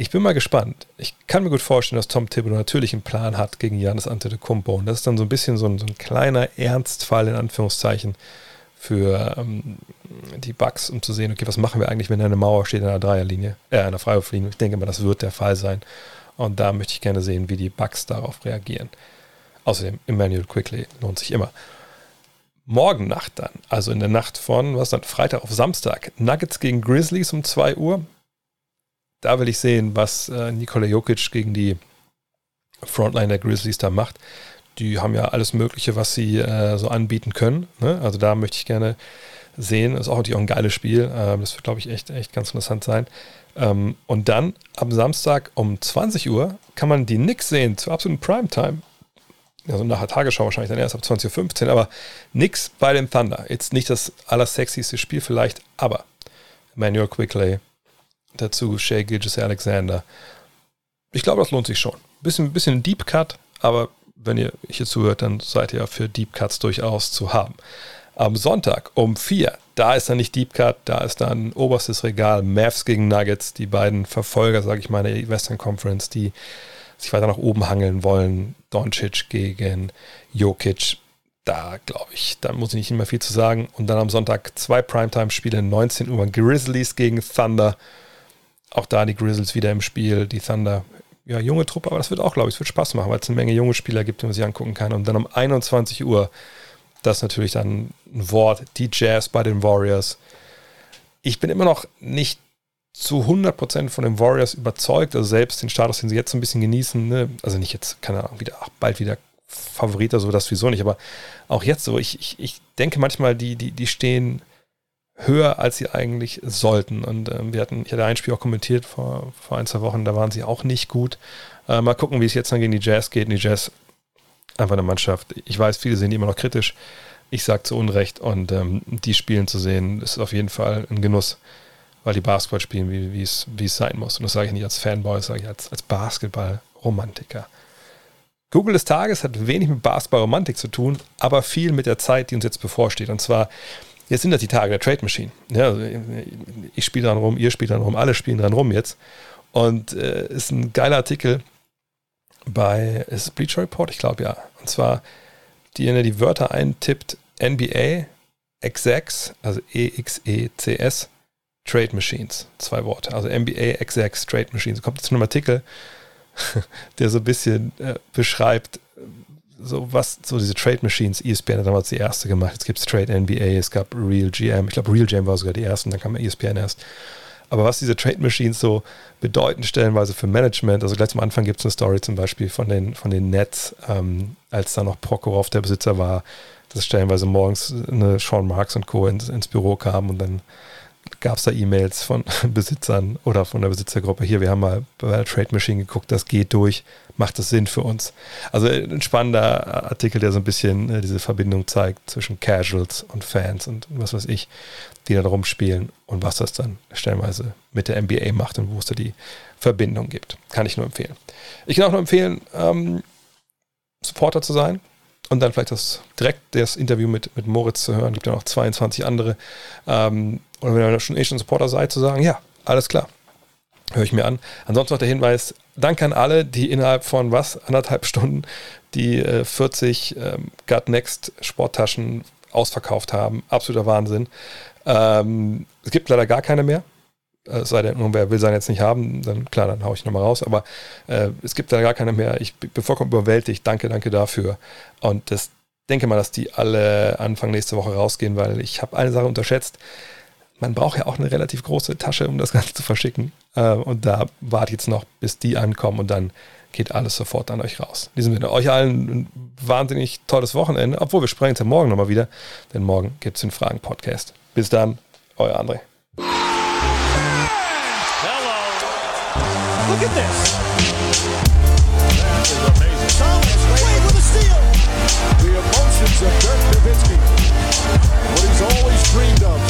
Ich bin mal gespannt. Ich kann mir gut vorstellen, dass Tom Thibodeau natürlich einen Plan hat gegen Janis Antetokounmpo. Und das ist dann so ein bisschen so ein, so ein kleiner Ernstfall in Anführungszeichen für ähm, die Bugs, um zu sehen, okay, was machen wir eigentlich, wenn eine Mauer steht in einer Dreierlinie, äh, einer Freiwurflinie. Ich denke mal, das wird der Fall sein. Und da möchte ich gerne sehen, wie die Bugs darauf reagieren. Außerdem, Emmanuel Quickly lohnt sich immer. Morgen Nacht dann, also in der Nacht von, was dann, Freitag auf Samstag, Nuggets gegen Grizzlies um 2 Uhr da will ich sehen, was äh, Nikola Jokic gegen die Frontline der Grizzlies da macht. Die haben ja alles Mögliche, was sie äh, so anbieten können. Ne? Also da möchte ich gerne sehen. Ist auch natürlich auch ein geiles Spiel. Ähm, das wird, glaube ich, echt, echt ganz interessant sein. Ähm, und dann am Samstag um 20 Uhr kann man die Knicks sehen zur absoluten Primetime. Also nach der Tagesschau wahrscheinlich dann erst ab 20.15 Uhr, aber Knicks bei dem Thunder. Jetzt nicht das allersexyste Spiel vielleicht, aber Manuel Quickley, dazu Shea Gilgis Alexander. Ich glaube, das lohnt sich schon. Bisschen, bisschen Deep Cut, aber wenn ihr hier zuhört, dann seid ihr für Deep Cuts durchaus zu haben. Am Sonntag um 4, da ist dann nicht Deep Cut, da ist dann oberstes Regal Mavs gegen Nuggets, die beiden Verfolger, sage ich mal, der Western Conference, die sich weiter nach oben hangeln wollen. Doncic gegen Jokic. Da glaube ich, da muss ich nicht mehr viel zu sagen. Und dann am Sonntag zwei Primetime-Spiele, 19 Uhr Grizzlies gegen Thunder auch da die Grizzlies wieder im Spiel, die Thunder. Ja, junge Truppe, aber das wird auch, glaube ich, es wird Spaß machen, weil es eine Menge junge Spieler gibt, die man sich angucken kann. Und dann um 21 Uhr, das ist natürlich dann ein Wort, die Jazz bei den Warriors. Ich bin immer noch nicht zu 100% von den Warriors überzeugt, also selbst den Status, den sie jetzt so ein bisschen genießen, ne? also nicht jetzt, keine Ahnung, wieder, ach, bald wieder Favorit, also das wieso nicht, aber auch jetzt so, ich, ich, ich denke manchmal, die, die, die stehen höher, als sie eigentlich sollten. Und ähm, wir hatten, ich hatte ein Spiel auch kommentiert vor, vor ein, zwei Wochen, da waren sie auch nicht gut. Äh, mal gucken, wie es jetzt dann gegen die Jazz geht. Und die Jazz, einfach eine Mannschaft. Ich weiß, viele sehen die immer noch kritisch. Ich sage zu Unrecht. Und ähm, die spielen zu sehen, ist auf jeden Fall ein Genuss, weil die Basketball spielen, wie es sein muss. Und das sage ich nicht als Fanboy, das sage ich als, als Basketball-Romantiker. Google des Tages hat wenig mit Basketball-Romantik zu tun, aber viel mit der Zeit, die uns jetzt bevorsteht. Und zwar Jetzt sind das die Tage der Trade Machine. Ja, also ich spiele dran rum, ihr spielt dran rum, alle spielen dran rum jetzt. Und äh, ist ein geiler Artikel bei ist Bleacher Report, ich glaube ja. Und zwar, die ihr die Wörter eintippt, NBA, Execs, also E-X-E-C-S, Trade Machines. Zwei Worte. Also NBA, Execs, Trade Machines. Kommt jetzt zu einem Artikel, der so ein bisschen äh, beschreibt, so was, so diese Trade Machines, ESPN hat damals die erste gemacht. Jetzt gibt es Trade NBA, es gab Real GM. Ich glaube, Real GM war sogar die erste und dann kam ESPN erst. Aber was diese Trade Machines so bedeuten, stellenweise für Management, also gleich am Anfang gibt es eine Story zum Beispiel von den, von den Nets, ähm, als da noch Prokhorov der Besitzer war, dass stellenweise morgens eine Sean Marks und Co. ins, ins Büro kamen und dann gab es da E-Mails von Besitzern oder von der Besitzergruppe. Hier, wir haben mal bei der Trade Machine geguckt, das geht durch, macht das Sinn für uns. Also ein spannender Artikel, der so ein bisschen äh, diese Verbindung zeigt zwischen Casuals und Fans und was weiß ich, die da rumspielen und was das dann stellenweise mit der NBA macht und wo es da die Verbindung gibt. Kann ich nur empfehlen. Ich kann auch nur empfehlen, ähm, Supporter zu sein und dann vielleicht das direkt das Interview mit, mit Moritz zu hören. Gibt ja noch 22 andere. Ähm, oder wenn ihr schon eh schon Supporter seid, zu sagen, ja, alles klar. Höre ich mir an. Ansonsten noch der Hinweis, danke an alle, die innerhalb von was, anderthalb Stunden die äh, 40 ähm, Gut Next Sporttaschen ausverkauft haben. Absoluter Wahnsinn. Ähm, es gibt leider gar keine mehr. Es sei denn, wer will sein jetzt nicht haben, dann klar, dann haue ich nochmal raus. Aber äh, es gibt da gar keine mehr. Ich bin vollkommen überwältigt. Danke, danke dafür. Und das denke mal, dass die alle Anfang nächste Woche rausgehen, weil ich habe eine Sache unterschätzt. Man braucht ja auch eine relativ große Tasche, um das Ganze zu verschicken. Äh, und da warte jetzt noch, bis die ankommen und dann geht alles sofort an euch raus. In diesem Sinne, euch allen ein wahnsinnig tolles Wochenende, obwohl wir sprechen ja morgen nochmal wieder, denn morgen gibt es den Fragen-Podcast. Bis dann, euer André. Look at this. That is amazing. Thomas Wade with a steal. The emotions of Dirk Nowitzki. What he's always dreamed of.